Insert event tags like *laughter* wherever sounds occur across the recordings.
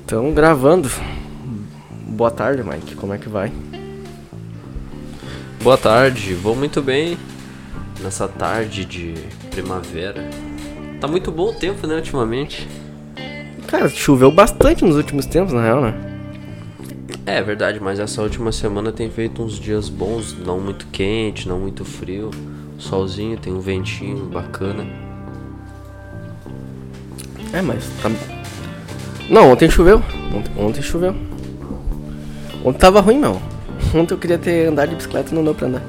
Estamos gravando. Boa tarde, Mike. Como é que vai? Boa tarde, vou muito bem nessa tarde de primavera. Tá muito bom o tempo, né, ultimamente. Cara, choveu bastante nos últimos tempos, na real, né? É verdade, mas essa última semana tem feito uns dias bons, não muito quente, não muito frio. Solzinho, tem um ventinho bacana. É, mas tá. Não, ontem choveu. Ontem, ontem choveu. Ontem tava ruim, não. *laughs* Ontem eu queria ter andado de bicicleta e não deu pra andar.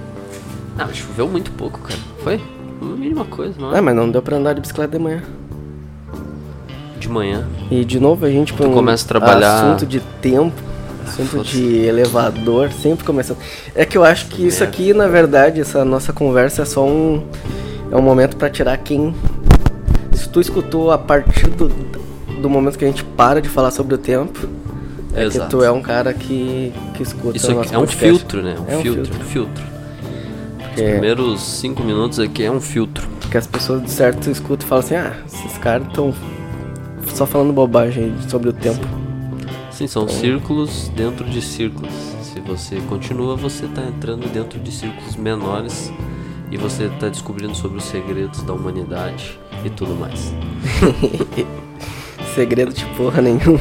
Ah, mas choveu muito pouco, cara. Foi? A mínima coisa, não É, é? mas não deu pra andar de bicicleta de manhã. De manhã. E de novo a gente com começa a trabalhar- assunto de tempo, assunto foda-se. de elevador, sempre começando. É que eu acho que isso É. aqui, na verdade, essa nossa conversa é só um é um momento pra tirar quem se tu escutou a partir do, do momento que a gente para de falar sobre o tempo, é Exato. que tu é um cara que que escuta Isso o aqui é um podcast. filtro, né? Um, É um filtro, filtro. um filtro. Os É. primeiros cinco minutos aqui é um filtro. Que as pessoas de certo escutam e falam assim: "Ah, esses caras estão só falando bobagem sobre o tempo". Sim, são círculos dentro de círculos. Se você continua, você tá entrando dentro de círculos menores e você tá descobrindo sobre os segredos da humanidade e tudo mais. *laughs* Segredo de porra nenhuma.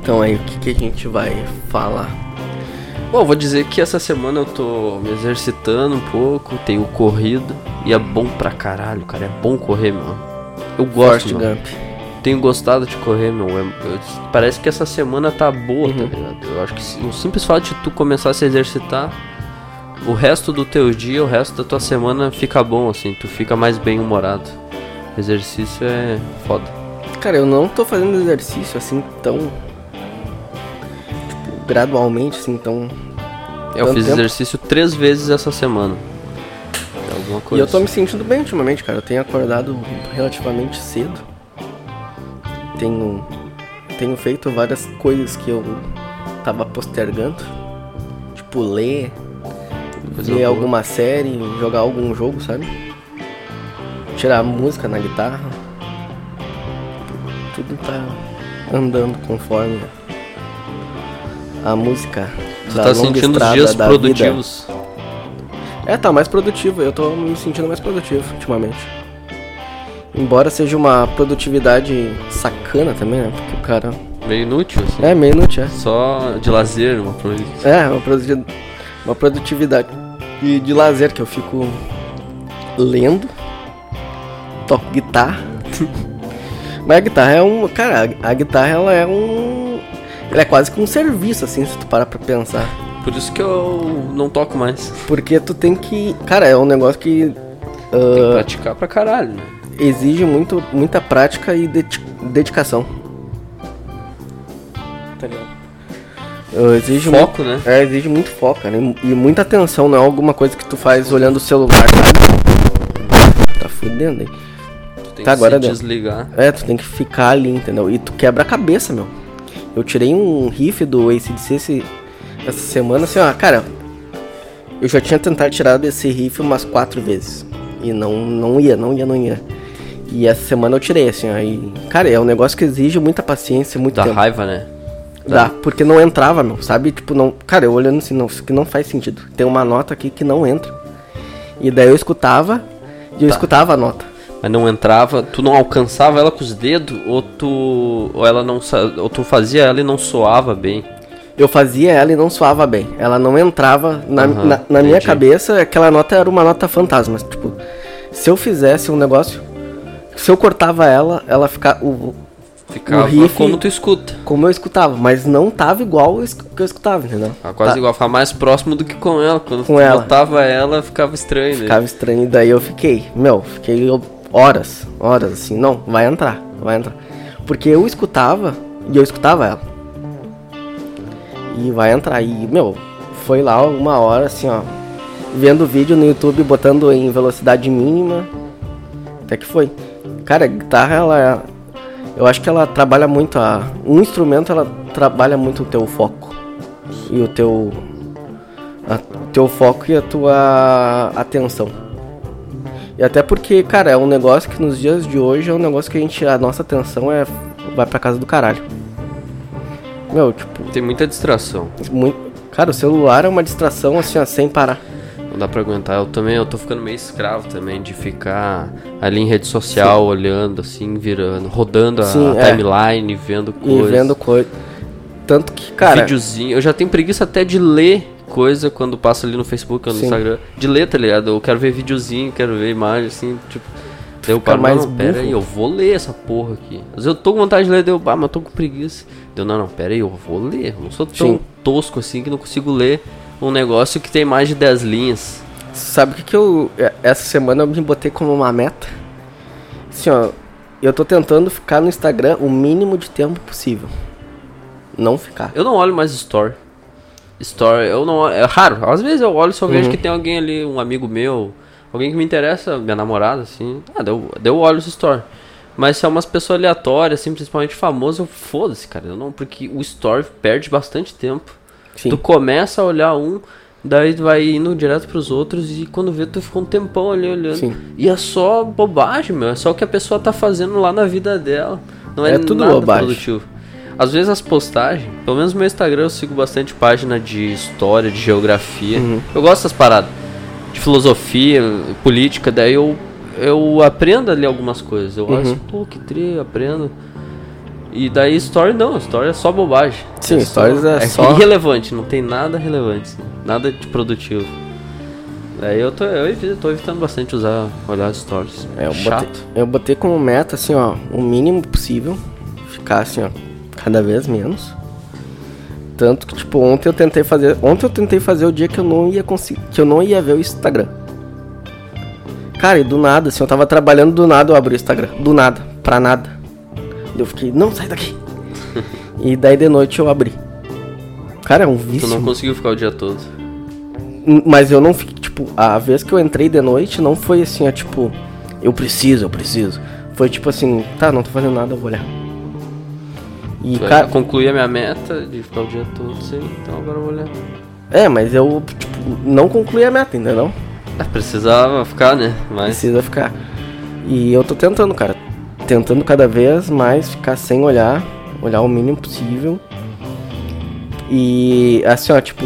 então aí, o que, que a gente vai falar? Bom, vou dizer que essa semana eu tô me exercitando um pouco, tenho corrido e é bom pra caralho, cara. É bom correr, meu. Eu gosto, meu. Gump. Tenho gostado de correr, meu. É- eu- parece que essa semana tá boa, tá Uhum. ligado? Eu acho que o simples fato de tu começar a se exercitar, o resto do teu dia, o resto da tua semana fica bom, assim. Tu fica mais bem humorado. Exercício é foda. Cara, eu não tô fazendo exercício assim tão. Tipo, gradualmente, assim, tão. Eu fiz tempo? exercício três vezes essa semana. É alguma E coisa. eu tô me sentindo bem ultimamente, cara. Eu tenho acordado relativamente cedo. Tenho. Tenho feito várias coisas que eu tava postergando. Tipo, ler, ver boa. alguma série, jogar algum jogo, sabe? Tirar música na guitarra. Tudo tá andando conforme a música. Da tá sentindo os dias produtivos. vida. É, tá mais produtivo. Eu tô me sentindo mais produtivo ultimamente. Embora seja uma produtividade sacana também, né? Porque o cara. Meio inútil, assim. É meio inútil, é. Só de lazer, uma coisa. É, uma, uma produtividade de, de lazer que eu fico lendo, toco guitarra. *laughs* Mas a guitarra é um. Cara, a, guitarra ela é um. Ela é quase que um serviço, assim, se tu parar pra pensar. Por isso que eu não toco mais. Porque tu tem que. Cara, é um negócio que Tem que ah, praticar pra caralho, né? exige muito, muita prática e dedi- dedicação. Tá ligado? Ah, exige muito- Foco, né? É, exige muito foco, cara. E muita atenção, não é alguma coisa que tu faz olhando o celular? Tá fudendo aí. Tem Tá, que agora se deu. desligar. É, tu tem que ficar ali, entendeu? E tu quebra a cabeça, meu. Eu tirei um riff do ACDC esse, essa semana, assim, ó, cara. Eu já tinha tentado tirar desse riff umas quatro vezes. E não, não ia, não ia, não ia. E essa semana eu tirei, assim, ó. E, cara, é um negócio que exige muita paciência, muito Dá tempo. raiva, né? Dá, porque não entrava, meu, sabe? Tipo, não. Cara, eu olhando assim, não, isso aqui não faz sentido. Tem uma nota aqui que não entra. E daí eu escutava e eu Tá. escutava a nota. Mas não entrava, tu não alcançava ela com os dedos, ou tu. Ou ela não Ou tu fazia ela e não soava bem. Eu fazia ela e não soava bem. Ela não entrava. Na, Aham, na, na minha cabeça, aquela nota era uma nota fantasma. Tipo, se eu fizesse um negócio. Se eu cortava ela, ela ficava. O, Ficava riff- como tu escuta. como eu escutava, mas não tava igual o que eu escutava, entendeu? Ficava quase Tá- igual, ficava mais próximo do que com ela. Quando Com tu ela. botava ela, ficava estranho, né? Ficava estranho, e daí eu fiquei, meu, fiquei horas, horas assim, não, vai entrar, vai entrar. Porque eu escutava e eu escutava ela. E vai entrar, e, meu, foi lá uma hora assim, ó, vendo o vídeo no YouTube, botando em velocidade mínima, até que foi. Cara, a guitarra, ela, eu acho que ela trabalha muito, a, um instrumento, ela trabalha muito o teu foco. E o teu, a, teu foco e a tua atenção. E até porque, cara, é um negócio que nos dias de hoje é um negócio que a gente. A nossa atenção é. vai pra casa do caralho. Meu, tipo, Tem muita distração. muito. Cara, o celular é uma distração assim, ó, sem parar. Não dá pra aguentar. Eu também, eu tô ficando meio escravo também de ficar ali em rede social, olhando assim, virando, rodando a, Sim, a é. timeline, vendo E coisas. vendo coisa. Tanto que, cara. videozinho. Eu já tenho preguiça até de ler coisa quando passo ali no Facebook ou no Sim. Instagram. De ler, tá ligado? Eu quero ver videozinho, quero ver imagem, assim, tipo. Daí eu paro, mais não, não, pera burro. aí, eu vou ler essa porra aqui. Às vezes eu tô com vontade de ler, deu, ah, mas eu tô com preguiça. Deu, não, não, pera aí, eu vou ler. Eu não sou tão Sim. tosco assim que não consigo ler um negócio que tem mais de 10 linhas. Sabe o que, que eu. é, Essa semana eu me botei como uma meta? Assim, ó. Eu tô tentando ficar no Instagram o mínimo de tempo possível. Não ficar. Eu não olho mais story. Story, eu não É raro. Às vezes eu olho e só vejo Uhum. que tem alguém ali, um amigo meu, alguém que me interessa, minha namorada, assim. Ah, deu, deu olho os story. Mas se é umas pessoas aleatórias, assim, principalmente famoso, eu foda-se, cara. Eu não, porque o story perde bastante tempo. Sim. Tu começa a olhar um, daí vai indo direto pros outros e quando vê, tu ficou um tempão ali olhando. Sim. E é só bobagem, meu. É só o que a pessoa tá fazendo lá na vida dela. Não é, É tudo bobagem. produtivo. Às vezes as postagens, pelo menos no meu Instagram eu sigo bastante página de história, de geografia. Uhum. Eu gosto dessas paradas. De filosofia, política, daí eu, eu aprendo ali algumas coisas. Eu Uhum. assim, pô, que tri, aprendo. E daí story não, story é só bobagem. Sim, só- stories é só- irrelevante, não tem nada relevante, nada de produtivo. Daí eu tô, eu evito, tô evitando bastante usar, olhar stories. É, eu, Chato. botei, eu botei como meta, assim, ó, o mínimo possível. Ficar assim, ó, cada vez menos. Tanto que, tipo, ontem eu tentei fazer. Ontem eu tentei fazer o dia que eu não ia conseguir. Que eu não ia ver o Instagram. Cara, e do nada, assim, eu tava trabalhando do nada, eu abri o Instagram. Do nada, pra nada. Daí Eu fiquei, não, sai daqui. *laughs* e daí de noite eu abri. Cara, é um Tu vício. não conseguiu ficar o dia todo. Mas eu não fiquei, tipo, a vez que eu entrei de noite não foi assim, ó, tipo, eu preciso, eu preciso. Foi tipo assim, tá, não tô fazendo nada, eu vou olhar. E, Eu cara, concluí a minha meta de ficar o dia todo sem, então agora eu vou olhar. é, mas eu, tipo, não concluí a meta ainda, não. Ah, precisava ficar, né? Mas Precisa ficar. E eu tô tentando, cara. Tentando cada vez mais ficar sem olhar, olhar o mínimo possível. E assim, ó, tipo,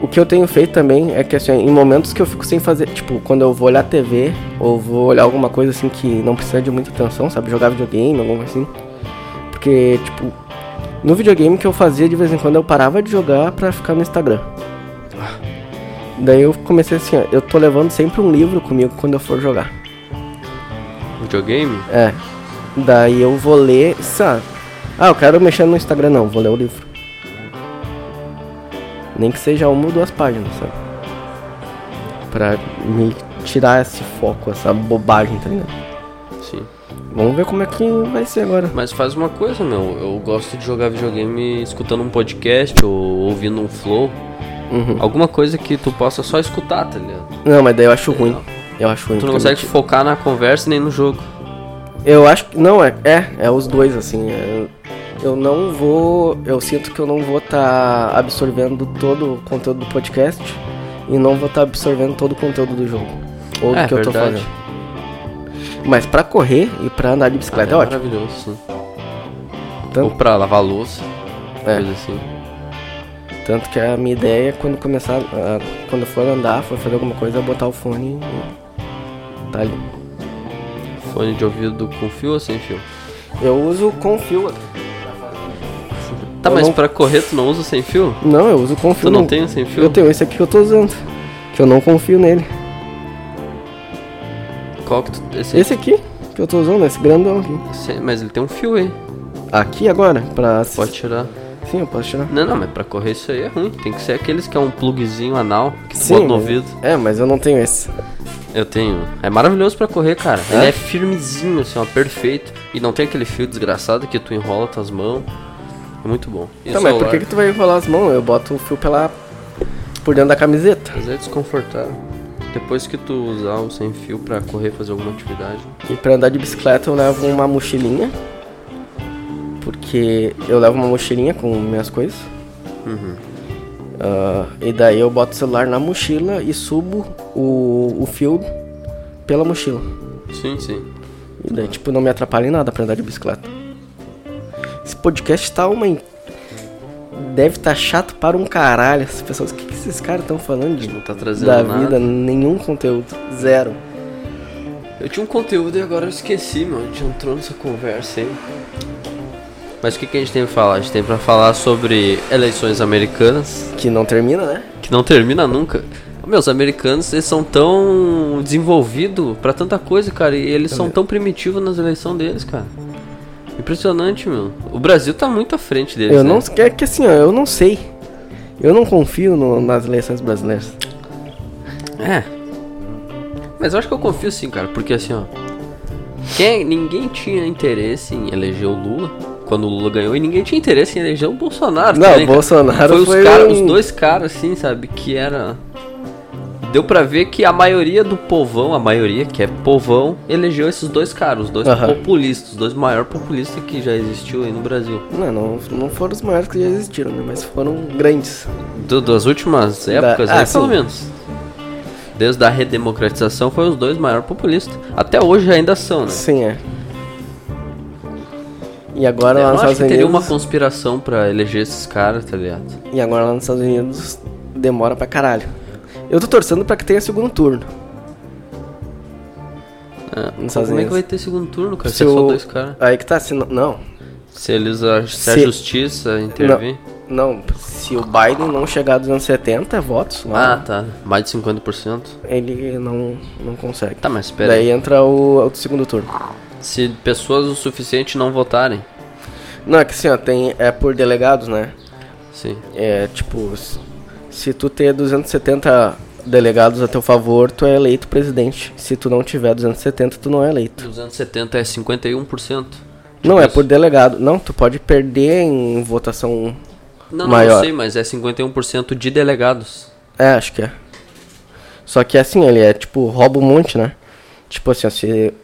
o que eu tenho feito também é que assim, em momentos que eu fico sem fazer, tipo, quando eu vou olhar TV ou vou olhar alguma coisa assim que não precisa de muita atenção, sabe, jogar videogame, alguma coisa assim. Porque, tipo, no videogame que eu fazia de vez em quando eu parava de jogar pra ficar no Instagram. Daí eu comecei assim, ó, eu tô levando sempre um livro comigo quando eu for jogar. videogame? É. Daí eu vou ler, sabe? Ah, eu quero mexer no Instagram não, vou ler o livro. Nem que seja uma ou duas páginas, sabe? Pra me tirar esse foco, essa bobagem, tá ligado? Vamos ver como é que vai ser agora. Mas faz uma coisa, meu. Eu gosto de jogar videogame escutando um podcast ou ouvindo um flow. Uhum. Alguma coisa que tu possa só escutar, tá ligado? Não, mas daí eu acho ruim. Eu acho ruim. Tu não consegue focar na conversa nem no jogo. Eu acho que. Não, é, é, é os dois, assim. é- eu não vou. Eu sinto que eu não vou estar absorvendo todo o conteúdo do podcast e não vou estar absorvendo todo o conteúdo do jogo. Ou É, do que eu tô verdade. fazendo. Mas pra correr e pra andar de bicicleta é, é ótimo. maravilhoso, sim. Tanto, Ou pra lavar louça, É. coisa assim. tanto que a minha ideia é quando começar. a- quando for andar, for fazer alguma coisa, é botar o fone e. Tá ali. Fone de ouvido com fio ou sem fio? Eu uso com fio. Tá, Eu mas não- pra correr tu não usa sem fio? Não, eu uso com fio. Tu não tem um sem fio? Eu tenho esse aqui que eu tô usando. Que eu não confio nele. Qual que tu. Esse, Esse aqui que eu tô usando, esse grandão aqui. esse- Mas ele tem um fio aí. Aqui agora, pra. Pode tirar. Sim, eu posso tirar. Não, não, mas pra correr isso aí é ruim. Tem que ser aqueles que é um plugzinho anal que Sim, bota no mas- ouvido. É, mas eu não tenho esse. Eu tenho. É maravilhoso pra correr, cara. É? Ele é firmezinho, assim, ó, perfeito. E não tem aquele fio desgraçado que tu enrola tuas mãos. É muito bom. E o Tá, mas por que, que tu vai enrolar as mãos? Eu boto o fio pela. por dentro da camiseta. Mas é desconfortável. Depois que tu usar o sem fio pra correr, fazer alguma atividade. E pra andar de bicicleta eu levo uma mochilinha. Porque eu levo uma mochilinha com minhas coisas. Uhum. Ah, e daí eu boto o celular na mochila e subo o, o fio pela mochila. Sim, sim. E daí, tipo, não me atrapalha em nada pra andar de bicicleta. Esse podcast tá uma. Deve estar chato para um caralho. As pessoas, o que, que esses caras estão falando de, Não tá trazendo da nada. vida? Nenhum conteúdo. Zero. Eu tinha um conteúdo e agora eu esqueci, meu. A gente entrou nessa conversa aí. Mas o que, que a gente tem pra falar? A gente tem pra falar sobre eleições americanas, Que não termina, né? que não termina nunca. Meus americanos, eles são tão desenvolvidos pra tanta coisa, cara, e eles são tão primitivos nas eleições deles, cara. Impressionante, meu. O Brasil tá muito à frente deles, Eu né? não. É que assim, ó, eu não sei. Eu não confio no- nas eleições brasileiras. É. Mas eu acho que eu confio sim, cara, porque assim, ó. Quem, ninguém tinha interesse em eleger o Lula quando o Lula ganhou e ninguém tinha interesse em eleger o Bolsonaro. Não, também, o. Bolsonaro foi, foi os, cara- um- os dois caras, assim, sabe, que era. Deu pra ver que a maioria do povão, a maioria que é povão, elegeu esses dois caras, os dois Aham. populistas, os dois maiores populistas que já existiu aí no Brasil. Não, não, não foram os maiores que já existiram, né? Mas foram grandes. Do- das últimas épocas, ah, aí, pelo menos. Desde a redemocratização foi os dois maiores populistas. Até hoje ainda são, né? Sim, é. E agora Eu lá nos acho Estados que teria Unidos. uma conspiração pra eleger esses caras, tá ligado? E agora lá nos Estados Unidos demora pra caralho. Eu tô torcendo pra que tenha segundo turno. É, Nos Estados como é que vai ter segundo turno, cara? Se, é só o- dois caras. Aí que tá, se não. Não, Se eles a, se a Se- justiça intervir. não, se o Biden não chegar a 270 votos lá, Ah, tá. Mais de 50%. ele não, não consegue. Tá, mas espera Daí aí. entra o, o segundo turno. Se pessoas o suficiente não votarem. Não, é que assim, ó, tem, é por delegados, né? Sim. É tipo, se- tu ter 270 delegados a teu favor, tu é eleito presidente. Se tu não tiver 270, tu não é eleito. 270 é 51%. não, é isso. por delegado. Não, tu pode perder em votação. Não, não, Maior. eu sei, mas é 51% de delegados. É, acho que é. Só que assim, ele é tipo, rouba um monte, né? Tipo assim, se,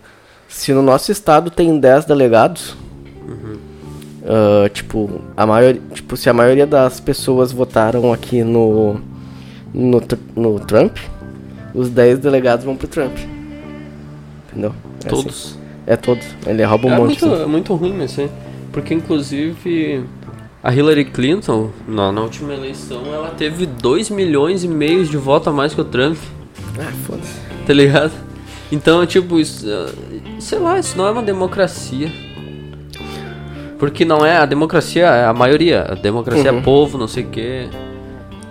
se no nosso estado tem 10 delegados, ah, tipo, a maioria, tipo, se a maioria das pessoas votaram aqui no, no, no Trump, os 10 delegados vão pro Trump. Entendeu? É assim. Todos. É todos. Ele rouba um é monte. muito, assim. é muito ruim isso aí. Porque, inclusive, a Hillary Clinton, na, na última eleição, ela teve 2 milhões e meio de voto a mais que o Trump, Ah, foda-se. tá ligado? Então, tipo, isso, eh, sei lá, isso não é uma democracia. Porque não é, a democracia é a maioria. A democracia Uhum. é povo, não sei o quê.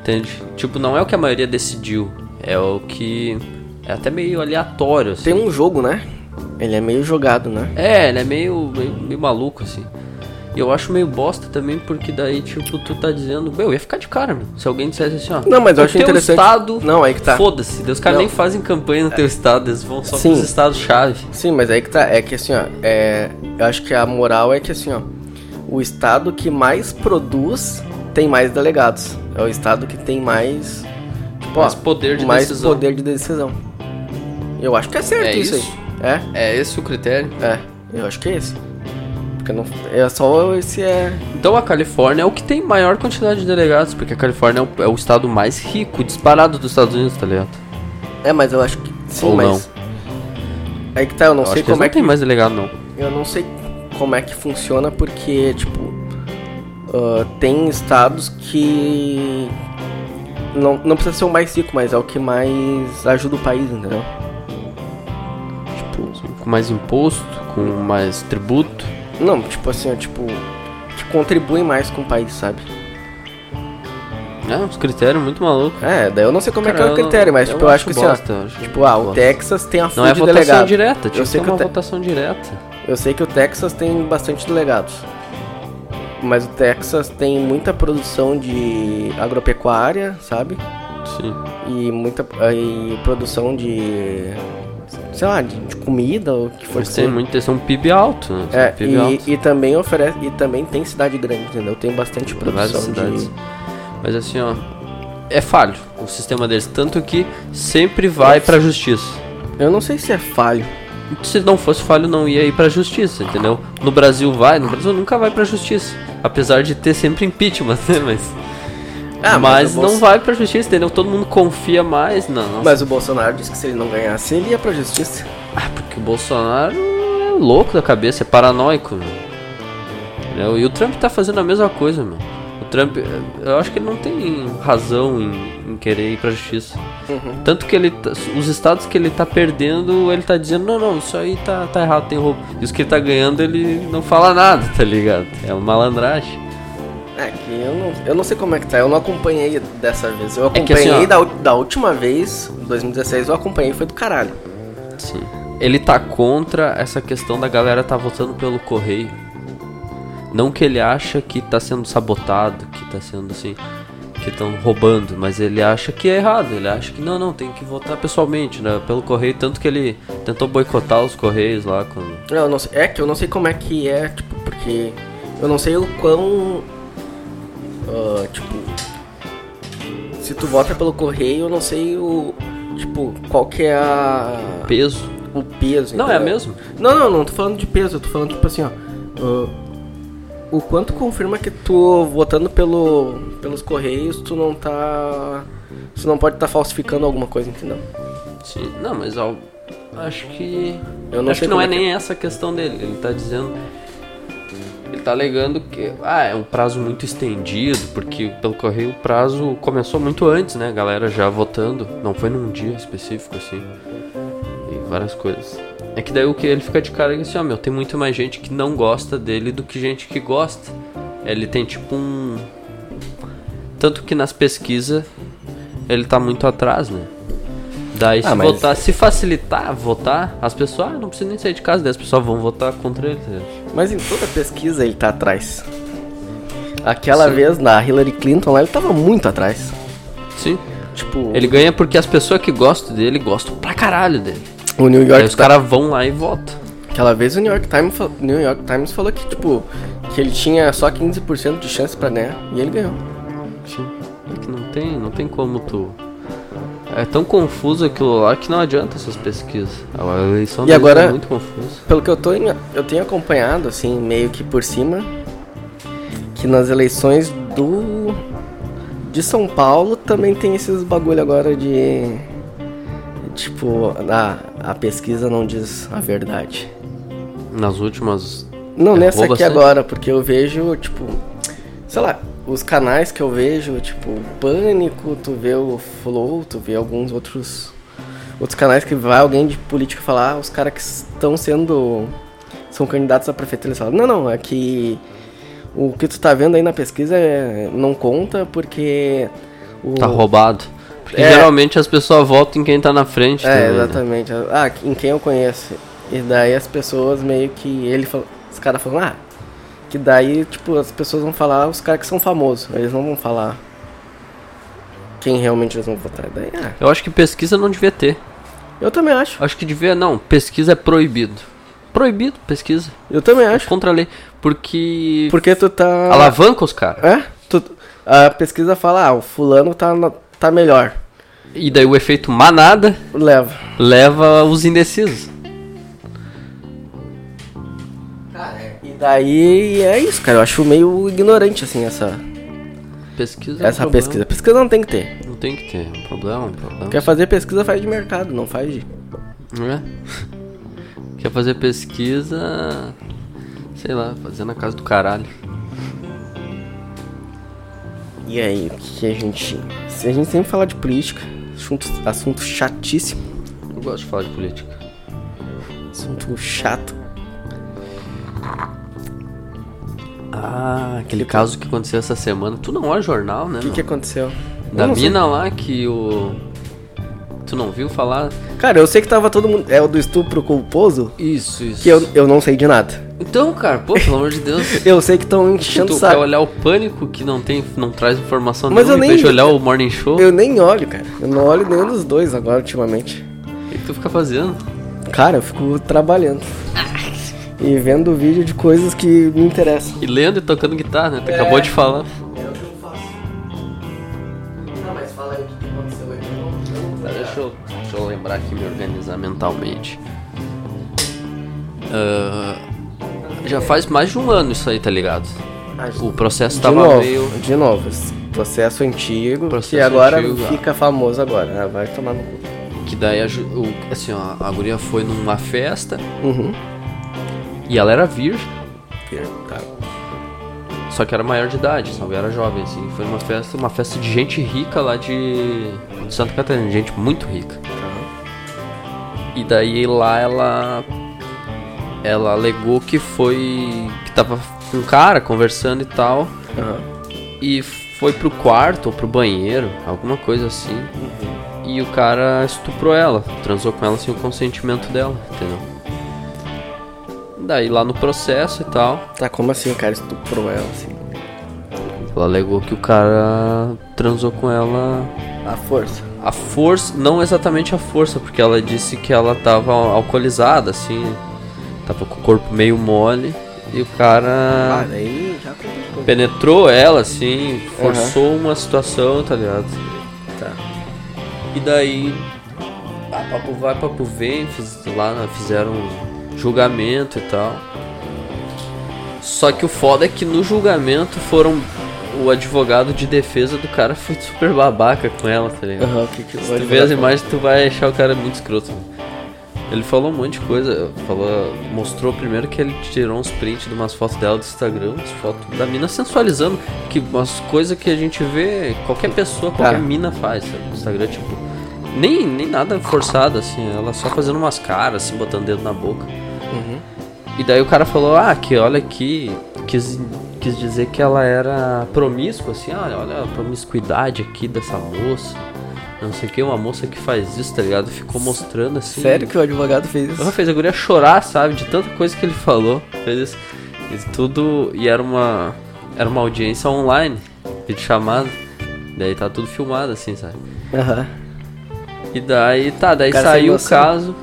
Entende? Tipo, não é o que a maioria decidiu. É o que. É até meio aleatório, assim. Tem um jogo, né? Ele é meio jogado, né? É, ele é meio, meio, meio maluco, assim. E eu acho meio bosta também, porque daí, tipo, tu tá dizendo, meu, eu ia ficar de cara, meu. Se alguém dissesse assim, ó. Não, mas eu acho interessante- estado. Não, aí que tá. Foda-se, os caras nem fazem campanha no teu estado, eles vão só Sim. pros estados-chave. Sim, mas aí que tá. É que assim, ó. É, eu acho que a moral é que assim, ó. O estado que mais produz tem mais delegados. É o estado que tem mais. Tipo, Mais ó, poder de mais decisão. poder de decisão. Eu acho que é certo É isso, isso? aí. É esse o critério? É, é. Eu acho que é esse. Porque não. É só esse é. Então a Califórnia é o que tem maior quantidade de delegados, porque a Califórnia é o, é o estado mais rico, disparado dos Estados Unidos, tá ligado? É, mas eu acho que. Sim, Ou mas. Aí que tá, eu não Eu sei como é não tem que. mais delegado, não. Eu não sei como é que funciona porque, tipo, ah, tem estados que não, não precisa ser o mais rico, mas é o que mais ajuda o país, entendeu? Tipo, Com mais imposto, com mais tributo. Não, tipo assim, ó, tipo, que contribui mais com o país, sabe? É, uns critérios muito malucos. É, daí eu não sei como é que é Cara, o critério, mas tipo, eu acho que assim, ó, bosta, eu acho tipo, ah, o bosta. Texas tem a Não é de votação delegado. direta, tinha Eu que sei ser que uma te- votação direta. Eu sei que o Texas tem bastante delegados. Mas o Texas tem muita produção de agropecuária, sabe? Sim. E muita e produção de sei lá, de, de comida ou que for Eles que têm seja. muito, eles têm um PIB alto, né? Tem É, um PIB alto. e, e também oferece e também tem cidade grande, entendeu? Tem bastante várias produção cidades. de Mas assim, ó, é falho o sistema deles, tanto que sempre vai pra justiça. Eu não sei se é falho. Se não fosse falho, não ia ir pra justiça, entendeu? No Brasil vai, no Brasil nunca vai pra justiça. Apesar de ter sempre impeachment, *laughs* né? Mas. Ah, mas não Bolso- vai pra justiça, entendeu? Todo mundo confia mais na nossa. Mas o Bolsonaro disse que se ele não ganhasse, ele ia pra justiça. Ah, porque o Bolsonaro é louco da cabeça, é paranoico, meu. E o Trump tá fazendo a mesma coisa, meu. O Trump, eu acho que ele não tem razão em, em querer ir pra justiça. Uhum. Tanto que ele, tá- os estados que ele tá perdendo, ele tá dizendo, não, não, isso aí tá, tá errado, tem roubo. E os que ele tá ganhando, ele não fala nada, tá ligado? É uma malandragem. É que eu não, eu não sei como é que tá, eu não acompanhei dessa vez. Eu É que acompanhei assim, ó- da, da última vez, 2016, eu acompanhei foi do caralho. Sim. Ele tá contra essa questão da galera tá votando pelo correio. Não que ele acha que tá sendo sabotado, que tá sendo assim, que estão roubando, mas ele acha que é errado. Ele acha que não, não, tem que votar pessoalmente, né, pelo correio. Tanto que ele tentou boicotar os correios lá quando. Eu não sei- é que eu não sei como é que é, tipo, porque eu não sei o quão. Ah, tipo. Se tu vota pelo correio, eu não sei o. Tipo, qual que é a. Peso. O peso. Não, é entendeu? mesmo? Não, não, não tô falando de peso, eu tô falando tipo assim, ó. ah, o quanto confirma que tu votando pelo, pelos correios, tu não tá. Tu não pode estar falsificando alguma coisa, entendeu? Sim. Não, mas ó, acho que. Eu não acho sei que não é é nem essa a questão dele. Ele tá dizendo. Ele tá alegando que ah, é um prazo muito estendido, porque pelo correio o prazo começou muito antes, né? A galera já votando. Não foi num dia específico, assim. E várias coisas. É que daí o que ele fica de cara é assim, ó, meu, tem muito mais gente que não gosta dele do que gente que gosta. Ele tem tipo um. Tanto que nas pesquisas ele tá muito atrás, né? Daí se Ah, mas- votar, se facilitar votar, as pessoas, ah, não precisa nem sair de casa, daí as pessoas vão votar contra ele. tá? Mas em toda pesquisa ele tá atrás. Aquela Sim. vez na Hillary Clinton lá, ele tava muito atrás. Sim. Tipo, Ele ganha porque as pessoas que gostam dele gostam pra caralho dele. o New Aí York os caras vão lá e votam. Aquela vez o New York Times, New York Times falou que, tipo, que ele tinha só 15% de chance pra ganhar e ele ganhou. Sim. É que não tem, não tem como tu. É tão confuso aquilo lá que não adianta essas pesquisas. A eleição E agora- é muito confusa. Pelo que eu tô em- eu tenho acompanhado assim, meio que por cima, que nas eleições do de São Paulo também tem esses bagulho agora de tipo, a, a pesquisa não diz a verdade. Nas últimas. Não, É, nessa aqui agora, porque eu vejo, tipo, sei lá, os canais que eu vejo, tipo, o Pânico, tu vê o Flow, tu vê alguns outros outros canais que vai alguém de política falar, ah, os caras que estão sendo são candidatos a prefeito, eles falam: "Não, não, é que o que tu tá vendo aí na pesquisa é- não conta porque o Tá roubado. Porque É. geralmente as pessoas votam em quem tá na frente. É, também, né? exatamente. Ah, em quem eu conheço. E daí as pessoas meio que. Ele falou. Os caras falam, ah. Que daí, tipo, as pessoas vão falar os caras que são famosos. Eles não vão falar quem realmente eles vão votar. Daí, ah, Eu acho que pesquisa não devia ter. eu também acho. Acho que devia. Não, pesquisa é proibido. Proibido, pesquisa. Eu também acho. Contra a lei. Porque. Porque tu tá. alavanca os caras. É? Tu, a pesquisa fala, ah, o fulano tá, na- tá melhor. E daí o efeito manada Leva. leva os indecisos. Daí é isso, cara. Eu acho meio ignorante, assim, essa, Pesquisa. é um essa pesquisa. Pesquisa não tem que ter. Não tem que ter. É um problema, um problema. Quer fazer pesquisa, faz de mercado, não faz de. Não é? *laughs* Quer fazer pesquisa. Sei lá, fazer na casa do caralho. E aí, o que a gente. A gente sempre falar de política, assunto, assunto chatíssimo, Eu gosto de falar de política. assunto chato. Ah, aquele caso que aconteceu essa semana. Tu não olha jornal, né? O que, que aconteceu? Da não sei. mina lá que o. Tu não viu falar? Cara, eu sei que tava todo mundo. É o do estupro culposo? Isso, isso. Que eu, eu não sei de nada. Então, cara, pô, pelo amor de Deus. *laughs* Eu sei que estão enchendo o tu quer saco. olhar o pânico que não tem, não traz informação Mas nenhuma, eu em nem- olhar o morning show, Eu nem olho, cara. Eu não olho nenhum dos dois agora, ultimamente. o que, que tu fica fazendo? Cara, eu fico trabalhando. E vendo vídeo de coisas que me interessam. E lendo e tocando guitarra, né? Tu É. acabou de falar. É o que eu faço. Não, mas fala aí o que aconteceu aqui. Tá, deixa, eu, deixa eu lembrar aqui, me organizar mentalmente. Ah, já faz mais de um ano isso aí, tá ligado? O processo De tava novo, meio. de novo. Processo antigo, Processo que agora antigo, ah. fica famoso agora. Ah, vai tomar no cu. Que daí a, o- assim, ó, a guria foi numa festa Uhum. E ela era virgem, Tá. só que era maior de idade, sabe? Era jovem, assim. Foi uma festa, uma festa de gente rica lá de, de Santa Catarina, gente muito rica. E daí lá ela ela alegou que foi que tava com um cara conversando e tal Aham. e foi pro quarto ou pro banheiro, alguma coisa assim. E o cara estuprou ela, transou com ela sem o consentimento dela, entendeu? Daí lá no processo e tal, Tá, como assim o cara estuprou ela, assim? ela alegou que o cara transou com ela A força. a força, não exatamente a força, porque ela disse que ela tava alcoolizada, assim, tava com o corpo meio mole e o Ah, cara daí já complicou. penetrou ela, assim, forçou uma situação, tá ligado? Tá. E daí, ah, papo vai, papo vem, fiz, lá fizeram julgamento e tal. Só que o foda é que no julgamento foram. O advogado de defesa do cara foi super babaca com ela, tá ligado? O que que Se tu vê as imagens, tu vai achar o cara muito escroto. né? Ele falou um monte de coisa. Falou, mostrou primeiro que ele tirou uns prints de umas fotos dela do Instagram, umas fotos da mina sensualizando. Que umas coisas que a gente vê, qualquer pessoa, qualquer Tá. mina faz, sabe? No Instagram, tipo. Nem, nem nada forçado, assim. Ela só fazendo umas caras, assim, botando dedo na boca. Uhum. E daí o cara falou, ah, que olha aqui, quis, quis dizer que ela era promíscua, assim, olha, olha a promiscuidade aqui dessa moça. Não sei o que, uma moça que faz isso, tá ligado? Ficou mostrando assim. Sério que o advogado fez Ela isso? fez a guria chorar, sabe? De tanta coisa que ele falou. Fez isso. E tudo. E era uma. Era uma audiência online, vídeo chamada. Daí tá tudo filmado, assim, sabe? Aham. E daí, tá, daí O saiu o caso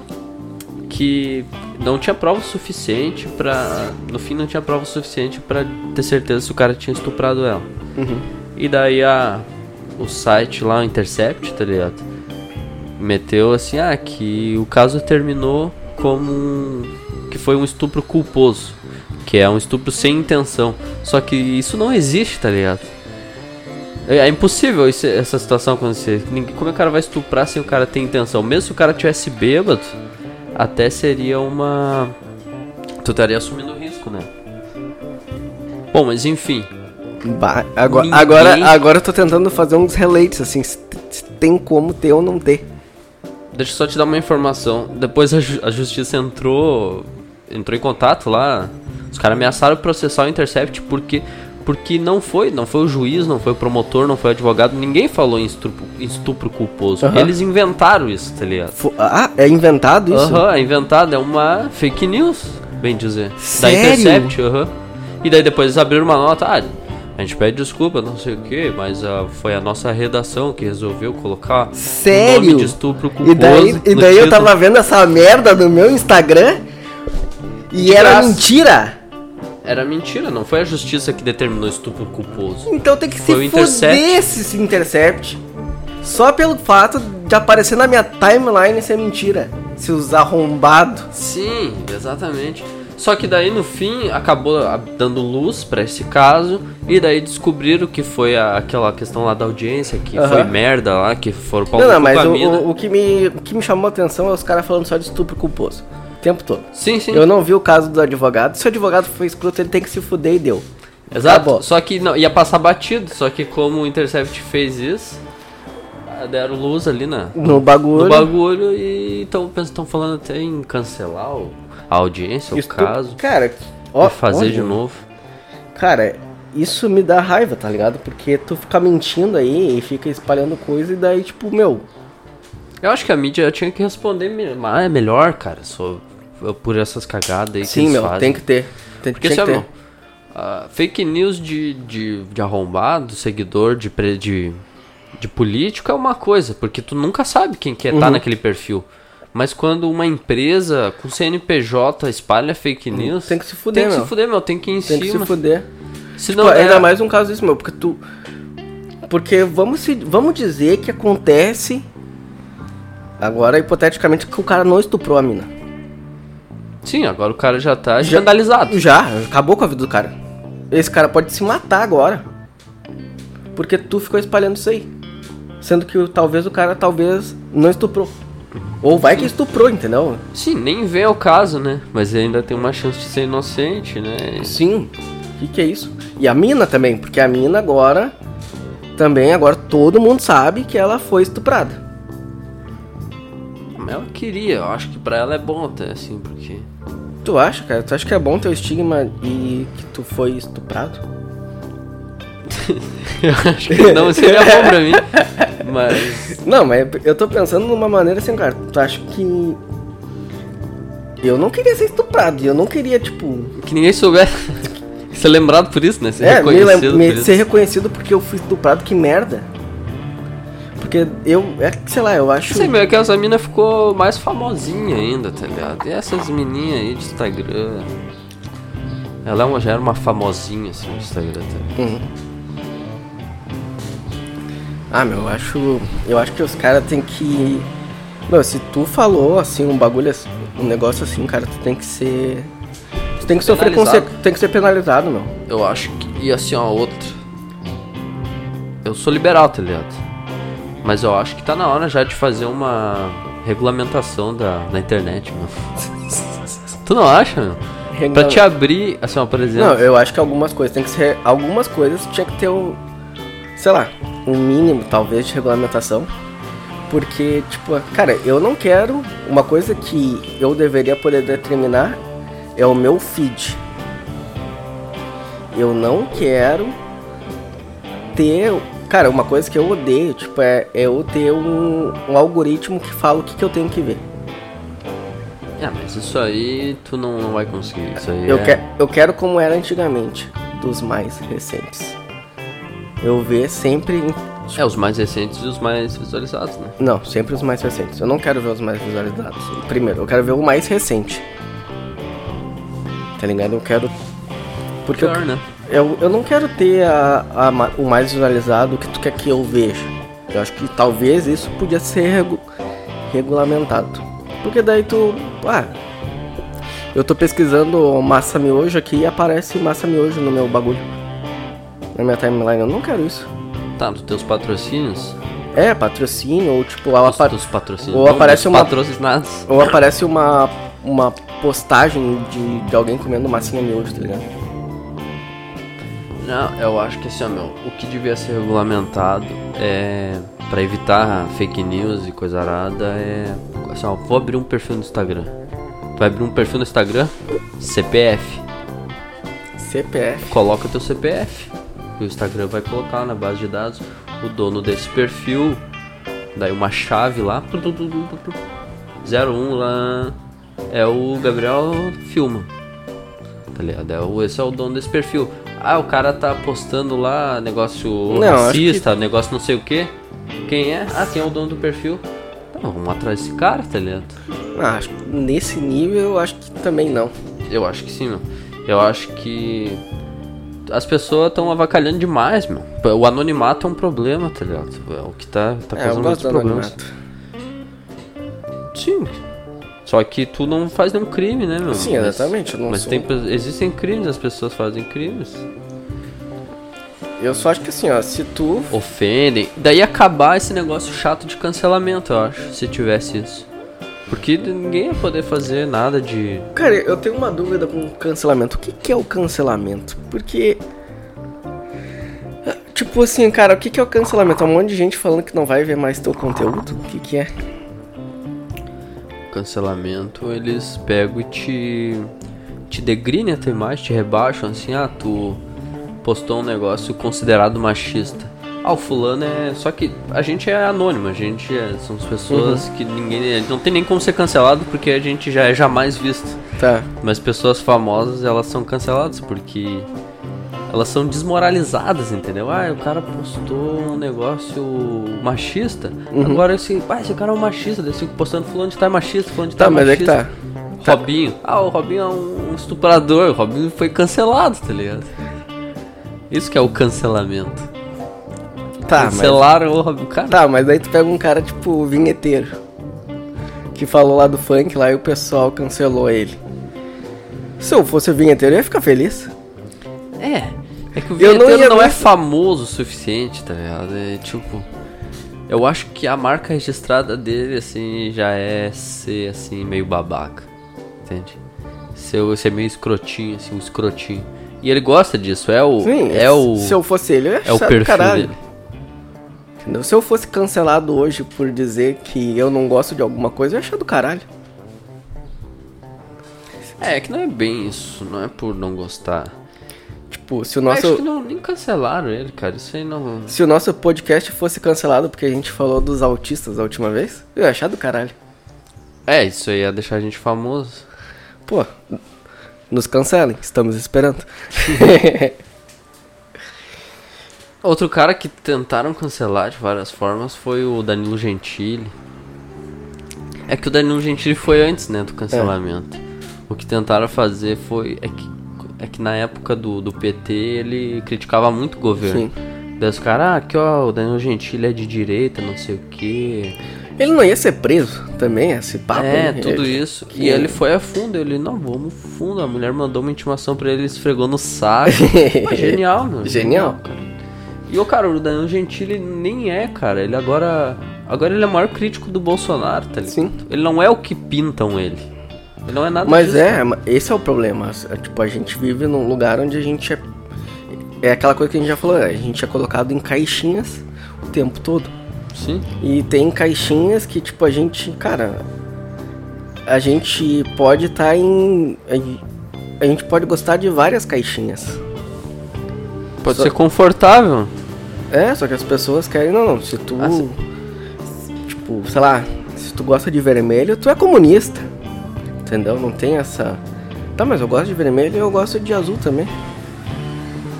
que não tinha prova suficiente pra. No fim, não tinha prova suficiente pra ter certeza se o cara tinha estuprado ela. Uhum. E daí a. O site lá, o Intercept, tá ligado? Meteu assim, ah, que o caso terminou como um. que foi um estupro culposo. Que é um estupro sem intenção. Só que isso não existe, tá ligado? É, é impossível isso- essa situação acontecer. Como é que o cara vai estuprar sem o cara ter intenção? Mesmo se o cara tivesse bêbado, até seria uma. Tu estaria assumindo risco, né? Bom, mas enfim. Ba- agora, Ninguém- agora, agora eu tô tentando fazer uns relates, assim, se, se tem como ter ou não ter. Deixa eu só te dar uma informação. Depois a, ju- a justiça entrou. Entrou em contato lá. Os caras ameaçaram processar o Intercept porque. Porque não foi, não foi o juiz, não foi o promotor, não foi o advogado, ninguém falou em estupro, estupro culposo. Aham. Eles inventaram isso, tá ligado? Fo- Ah, é inventado isso? Aham, é inventado, é uma fake news, bem dizer. Sério? Da Intercept, aham. E daí depois eles abriram uma nota, ah, a gente pede desculpa, não sei o que, mas ah, foi a nossa redação que resolveu colocar o Sério? nome de estupro culposo. E daí, e daí eu tava vendo essa merda no meu Instagram e De era graça. mentira. Era mentira, não foi a justiça que determinou estupro culposo. Então tem que Foi se Intercept. foder esse Intercept. Só pelo fato de aparecer na minha timeline ser mentira. Seus arrombados. Sim, exatamente. Só que daí no fim acabou ah, dando luz pra esse caso e daí descobriram que foi a- aquela questão lá da audiência, que Aham. foi merda lá, que foram pra Não, não, mas o, o- o que me, o que me chamou a atenção é os caras falando só de estupro culposo. O tempo todo. Sim, sim. Eu não vi o caso do advogado. Se o advogado foi escroto, ele tem que se fuder e deu. Exato. Acabou. Só que não, ia passar batido, só que como o Intercept fez isso, ah, deram luz ali na, No bagulho. no bagulho e estão falando até em cancelar o- a audiência, o Estu- caso, Cara, ó, fazer olha, de novo. Cara, isso me dá raiva, tá ligado? Porque tu fica mentindo aí e fica espalhando coisa e daí, tipo, meu. Eu acho que a mídia tinha que responder me- mas é melhor, cara, só por essas cagadas aí que sim, eles meu, fazem. tem que ter. Tem, Porque tinha assim, que ter. meu, ah, fake news de, de, de arrombado, seguidor de, pre- de, de político é uma coisa, porque tu nunca sabe quem que é tá Uhum. naquele perfil. Mas quando uma empresa com CNPJ espalha fake news, Hum, Tem que se fuder, tem que meu. se fuder, meu, tem que ir em Tem que se cima. fuder. Se Tipo, não ainda é- mais um caso desse, meu, porque tu. Porque vamos, se, vamos dizer que acontece. Agora, hipoteticamente, que o cara não estuprou a mina. Sim, agora o cara já tá Já- escandalizado. Já, acabou com a vida do cara. Esse cara pode se matar agora. porque tu ficou espalhando isso aí. Sendo que talvez o cara talvez não estuprou. Ou vai que estuprou, entendeu? Sim, nem vem ao caso, né? Mas ainda tem uma chance de ser inocente, né? Sim. O que, que é isso? E a mina também, porque a mina agora. Também agora todo mundo sabe que ela foi estuprada. Ela queria, eu acho que pra ela é bom até, assim, porque. Tu acha, cara? Tu acha que é bom teu estigma e que tu foi estuprado? *laughs* eu acho que não seria bom pra mim. Mas. Não, mas eu tô pensando numa maneira assim, cara. Tu acha que. Eu não queria ser estuprado. e Eu não queria, tipo. Que ninguém soubesse. Ser lembrado por isso, né? Ser é, me, reconhecido me- isso. ser reconhecido porque eu fui estuprado, que merda. Porque eu. É, sei lá, eu acho. Sei, meu, é que essa mina ficou mais famosinha ainda, tá ligado? E essas menininhas aí de Instagram. Ela é uma, já era uma famosinha assim de Instagram, tá ligado? Uhum. Ah, meu, eu acho. Eu acho que os caras têm que. Meu, se tu falou assim, um bagulho um negócio assim, cara, tu tem que ser. Tu tem que sofrer Penalizado. conse... tem que ser penalizado, meu. Eu acho que. E assim, ó, outra. Eu sou liberal, tá ligado? Mas eu acho que tá na hora já de fazer uma regulamentação da, da internet, meu. *laughs* tu não acha, meu? Pra te abrir, assim, ó, por exemplo. Não, eu acho que algumas coisas tem que ser. Algumas coisas tinha que ter um. Sei lá, um mínimo, talvez, de regulamentação. Porque, tipo, cara, eu não quero. Uma coisa que eu deveria poder determinar é o meu feed. Eu não quero ter. Cara, uma coisa que eu odeio, tipo, é, é eu ter um, um algoritmo que fala o que, que eu tenho que ver. Ah, mas isso aí tu não, não vai conseguir. Isso aí Eu, é... que, eu quero como era antigamente, dos mais recentes. Eu ver sempre. em- É, os mais recentes e os mais visualizados, né? Não, sempre os mais recentes. Eu não quero ver os mais visualizados. Primeiro, eu quero ver o mais recente. Tá ligado? Eu quero. Porque eu, Pior, né? Eu, eu não quero ter a, a o mais visualizado que tu quer que eu veja. Eu acho que talvez isso podia ser regu- regulamentado. Porque daí tu. Ah. Eu tô pesquisando massa miojo aqui e aparece massa miojo no meu bagulho. Na minha timeline. Eu não quero isso. Tá, nos teus patrocínios. É, patrocínio, ou tipo, ela apa- ou aparece uma- patrocinados. ou aparece uma, uma postagem de, de alguém comendo massinha miojo, tá ligado? Não, eu acho que assim, ó, meu, o que devia ser regulamentado é. Pra evitar fake news e coisa arada é. Assim, ó, vou abrir um perfil no Instagram. Tu vai abrir um perfil no Instagram? CPF. CPF. Coloca o teu CPF. E o Instagram vai colocar na base de dados o dono desse perfil. Daí uma chave lá. 01 lá. É o Gabriel Filma. Tá ligado? É o, esse é o dono desse perfil. Ah, o cara tá postando lá negócio Não, racista, negócio não sei o que. Quem é? Ah, quem é o dono do perfil? Tá, vamos atrás desse cara, tá ligado? Ah, acho que nesse nível eu acho que também não. Eu acho que sim, meu. Eu acho que as pessoas estão avacalhando demais, meu. O anonimato é um problema, tá ligado? É o que tá, tá É, causando gosto muitos problemas. anonimato. Sim. Só que tu não faz nenhum crime, né, meu? Sim, Mas- exatamente, não Mas sou- tem, existem crimes, as pessoas fazem crimes. Eu só acho que assim, ó, se tu. Ofendem. Daí acabar esse negócio chato de cancelamento, eu acho, se tivesse isso. Porque ninguém ia poder fazer nada de. Cara, eu tenho uma dúvida com cancelamento. O que, que é o cancelamento? Porque. Tipo assim, cara, o que, que é o cancelamento? É um monte de gente falando que não vai ver mais teu conteúdo? O que, que é? Cancelamento, eles pegam e te. te degrinem a tua imagem, te rebaixam assim, ah, tu postou um negócio considerado machista. Ah, o fulano é. Só que a gente é anônimo, a gente é. São as pessoas que ninguém. Não tem nem como ser cancelado porque a gente já é jamais visto. Tá. Mas pessoas famosas, elas são canceladas porque elas são desmoralizadas, entendeu? Ah, o cara postou um negócio machista. Agora esse, ah, esse cara é um machista, eu fico postando fulano de tá machista, fulano de tá, Tá, mas é que machista. tá. Robinho. Ah, o Robinho é um estuprador, o Robinho foi cancelado, tá ligado? Isso que é o cancelamento. Tá, mas. Cancelaram o Robinho. Cara, Tá, mas aí tu pega um cara tipo vinheteiro. Que falou lá do funk lá e o pessoal cancelou ele. Se eu fosse vinheteiro, eu ia ficar feliz. É, É que o Eu não vinheteiro ia não, é famoso o suficiente, tá ligado? É tipo. Eu acho que a marca registrada dele, assim, já é ser, assim, meio babaca. Entende? Ser, ser meio escrotinho, assim, um escrotinho. E ele gosta disso, é o. Sim, é o. se eu fosse ele, eu ia É o perfil caralho. dele. Entendeu? Se eu fosse cancelado hoje por dizer que eu não gosto de alguma coisa, eu ia achar do caralho. É, que não é bem isso, não é por não gostar. Tipo, se o Acho nosso, que não, nem cancelaram ele, cara. Isso aí não. se o nosso podcast fosse cancelado porque a gente falou dos autistas a última vez, eu ia achar do caralho. É, isso aí ia deixar a gente famoso. Pô, nos cancelem, estamos esperando. *laughs* Outro cara que tentaram cancelar de várias formas foi o Danilo Gentili. É que o Danilo Gentili foi antes, né, do cancelamento. O que tentaram fazer foi. É que, é que na época do, do PT ele criticava muito o governo. Sim. Daí os caras, ah, aqui ó, o Danilo Gentili é de direita, não sei o quê. Ele não ia ser preso também, esse papo. é, né? tudo isso. que- E ele foi a fundo, ele, não, vamos fundo. A mulher mandou uma intimação pra ele, ele esfregou no saco. *laughs* Pô, genial, meu. Genial. cara. E o cara, o Danilo Gentili nem é, cara. Ele agora. Agora ele é o maior crítico do Bolsonaro, tá ligado? Sim. Ele não é o que pintam ele. Ele não é nada Mas disso. é, esse é o problema. Tipo, a gente vive num lugar onde a gente é. É aquela coisa que a gente já falou, a gente é colocado em caixinhas o tempo todo. Sim. E tem caixinhas que, tipo, a gente, cara. A gente pode estar em. a gen- A gente pode gostar de várias caixinhas. Pode Só- ser confortável. É, só que as pessoas querem, não, não. Se tu. Ah, sim. Tipo, sei lá, se tu gosta de vermelho, tu é comunista. Entendeu? Não tem essa. Tá, mas eu gosto de vermelho e eu gosto de azul também.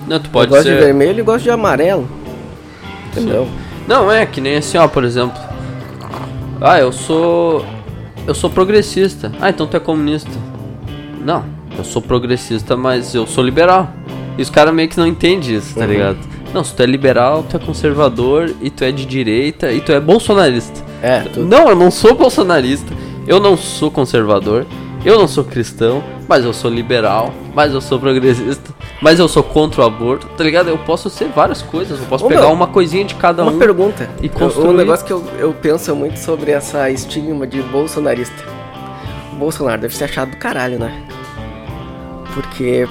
Não, tu eu pode gosto ser. de vermelho e gosto de amarelo. Entendeu? Não, é que nem assim, ó, por exemplo. Ah, eu sou. Eu sou progressista. Ah, então tu é comunista. Não, eu sou progressista, mas eu sou liberal. E os caras meio que não entendem isso, tá Uhum. ligado? Não, se tu é liberal, tu é conservador, e tu é de direita, e tu é bolsonarista. É, tu. Não, eu não sou bolsonarista, eu não sou conservador, eu não sou cristão, mas eu sou liberal, mas eu sou progressista, mas eu sou contra o aborto, tá ligado? Eu posso ser várias coisas, eu posso Ô, pegar meu, uma coisinha de cada Uma um. pergunta. e construir. Um negócio que eu, eu penso muito sobre essa estigma de bolsonarista. O Bolsonaro deve ser achado do caralho, né? Porque.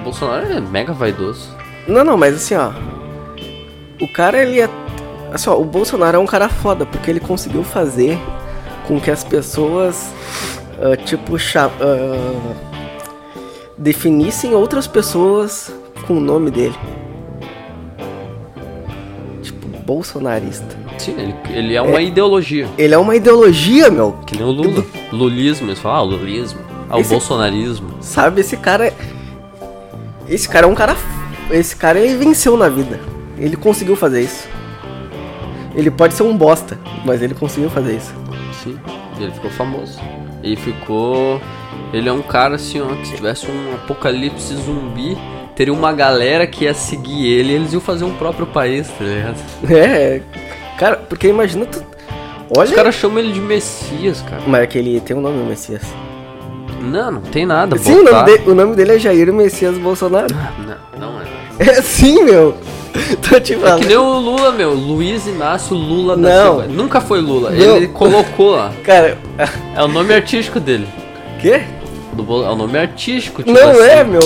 O Bolsonaro é mega vaidoso. Não, não, mas assim, ó. O cara, ele é. Assim, ó, o Bolsonaro é um cara foda, porque ele conseguiu fazer com que as pessoas, ah, tipo, ah, definissem outras pessoas com o nome dele. Tipo, bolsonarista. Sim, ele, ele é uma ideologia. Ele é uma ideologia, meu. Que nem o Lula. Lulismo, eles falam, ah, lulismo. Ah, o Esse- bolsonarismo. Sabe, esse cara. Esse cara é um cara. Esse cara ele venceu na vida. Ele conseguiu fazer isso. Ele pode ser um bosta, mas ele conseguiu fazer isso. Sim, e ele ficou famoso. E ficou. Ele é um cara assim, ó, que se tivesse um apocalipse zumbi, teria uma galera que ia seguir ele e eles iam fazer um próprio país, tá ligado? É. Cara, porque imagina tu. Olha. Os caras chamam ele de Messias, cara. Mas é que ele tem um nome, Messias. Não, não tem nada. Sim, o nome, de- o nome dele é Jair Messias Bolsonaro. Não, não é. *laughs* É sim, meu. *laughs* Tô te É falando. que nem o Lula, meu. Luiz Inácio Lula da Não. Silva. Nunca foi Lula. Não. Ele colocou lá. *laughs* Cara, É o nome artístico dele. quê? Do É o nome artístico, tipo Não assim. é, meu.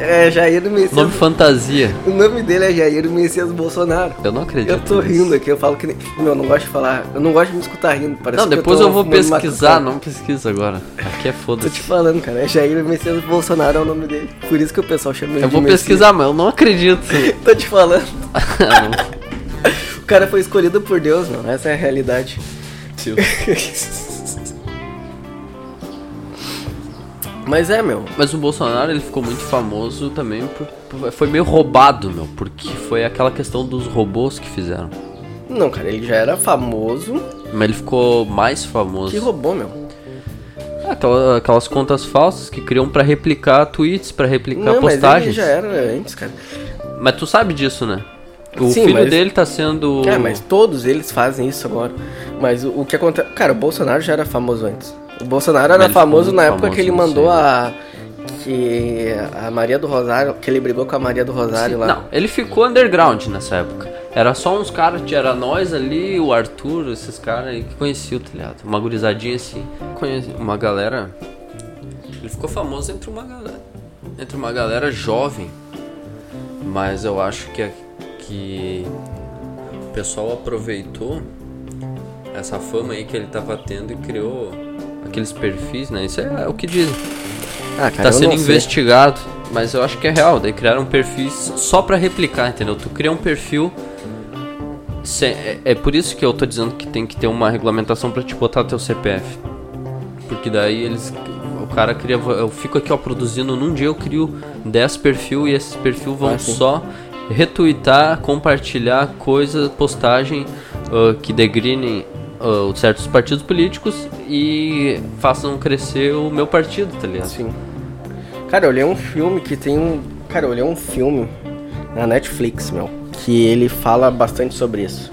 É Jair Messias. Nome fantasia. O nome dele é Jair Messias Bolsonaro. Eu não acredito. Eu tô rindo aqui, eu falo que nem. Meu, eu não gosto de falar. Eu não gosto de me escutar rindo. Parece Não, depois tô eu, vou pesquisar, não pesquisa agora. Aqui é Tô te foda-se. falando, cara. É Jair Messias Bolsonaro é o nome dele. Por isso que o pessoal chama ele Eu vou pesquisar, mas eu não acredito. *laughs* Tô te falando. *laughs* O cara foi escolhido por Deus, não. Essa é a realidade. Tio. *laughs* Mas é, meu. Mas o Bolsonaro ele ficou muito famoso também por, por- foi meio roubado, meu, porque foi aquela questão dos robôs que fizeram. Não, cara, ele já era famoso. Mas ele ficou mais famoso. Que roubou, meu. Aquela- aquelas contas falsas que criam pra replicar tweets, pra replicar Não, mas ele postagens. já era antes, cara. Mas tu sabe disso, né? O Sim, filho mas- dele tá sendo. É, mas todos eles fazem isso agora. Mas o, o que acontece. Cara, o Bolsonaro já era famoso antes. O Bolsonaro era famoso na época famoso, que ele mandou a. que a Maria do Rosário, que ele brigou com a Maria do Rosário lá. Não, ele ficou underground nessa época. Era só uns caras, era nós ali, o Arthur, esses caras aí que conheciam, tá ligado? Uma gurizadinha assim, conheci, uma galera. Ele ficou famoso entre uma galera. Entre uma galera jovem. Mas eu acho que, que o pessoal aproveitou essa fama aí que ele tava tendo e criou aqueles perfis, né? Isso é o que dizem. Ah, cara, tá sendo investigado, mas eu acho que é real. Daí criaram perfis só pra replicar, entendeu? Tu cria um perfil. é, é por isso que eu tô dizendo que tem que ter uma regulamentação pra te botar teu CPF. Porque daí eles. O cara cria. Eu fico aqui, ó, produzindo. Num dia eu crio 10 perfil e esses perfil vão Ah, só retweetar, compartilhar coisa, postagem ah, que degrinem ah, certos partidos políticos e façam crescer o meu partido, tá ligado? Sim. Cara, eu olhei um filme que tem um. Cara, eu olhei um filme na Netflix, meu. Que ele fala bastante sobre isso.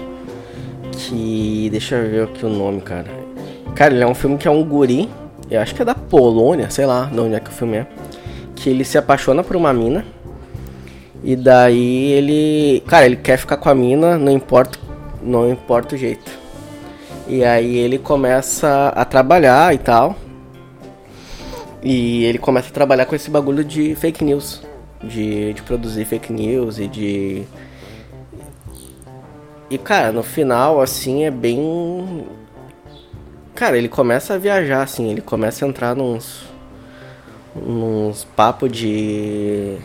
Que. Deixa eu ver aqui o nome, cara. Cara, ele é um filme que é um guri. Eu acho que é da Polônia, sei lá de onde é que o filme é. Que ele se apaixona por uma mina. E daí ele. Cara, ele quer ficar com a mina, não importa, não importa o jeito. E aí ele começa a trabalhar e tal. E ele começa a trabalhar com esse bagulho de fake news. De, de produzir fake news e de. E cara, no final, assim, é bem. Cara, ele começa a viajar, assim, ele começa a entrar nos. nos papos de.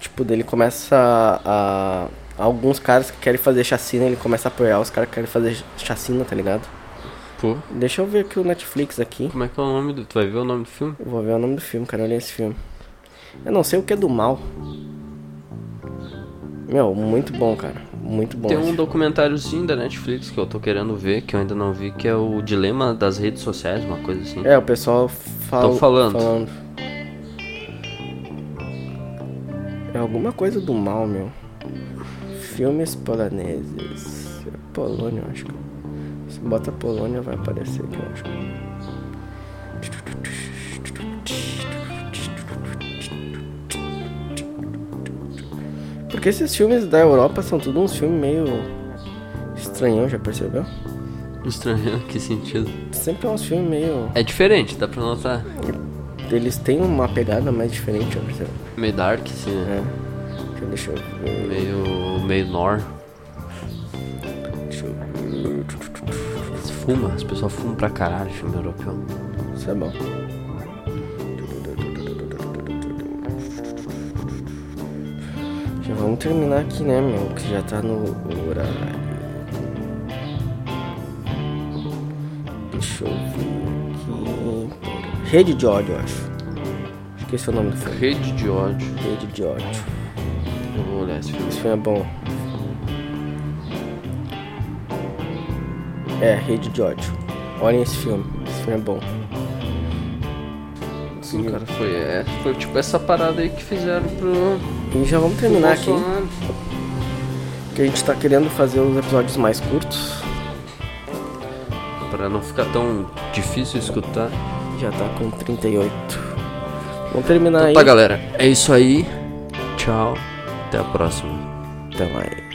Tipo, dele começa a. Alguns caras que querem fazer chacina, ele começa a apoiar os caras que querem fazer chacina, tá ligado? Pô, Deixa eu ver aqui o Netflix aqui. como é que é o nome do. Tu vai ver o nome do filme? Eu vou ver o nome do filme, cara. Olha esse filme. Eu não sei o que é do mal. Meu, muito bom, cara. Muito bom. Tem um documentáriozinho da Netflix que eu tô querendo ver, que eu ainda não vi, que é o Dilema das Redes Sociais, uma coisa assim. É, o pessoal fala. Tão falando. É alguma coisa do mal, meu. Filmes poloneses. Polônia, eu acho que. Se bota Polônia vai aparecer aqui, eu acho. Porque esses filmes da Europa são tudo uns filmes meio estranhão, já percebeu? Estranho, que sentido? Sempre é uns filmes meio. É diferente, dá pra notar. Eles têm uma pegada mais diferente, já percebeu? Meio dark, assim, né? É. Deixa eu ver. Meio. meio nor. Deixa eu ver. Eles fumam, as pessoas fumam pra caralho filme europeu. Isso é bom. Já vamos terminar aqui, né, meu? Que já tá no horário. Deixa eu ver aqui. Rede de ódio, eu acho. Acho que esse é o nome do filme. Rede de ódio. Rede de ódio. Eu vou olhar esse filme. Esse filme é bom. É, Rede de ódio. Olhem esse filme. Esse filme é bom. Sim, cara, foi, é, foi tipo essa parada aí que fizeram pro. E já vamos terminar aqui. Que a gente tá querendo fazer os episódios mais curtos. Pra não ficar tão difícil escutar. Já tá com 38. Vamos terminar Então aí. tá, galera. É isso aí. Tchau. Até a próxima. Até mais.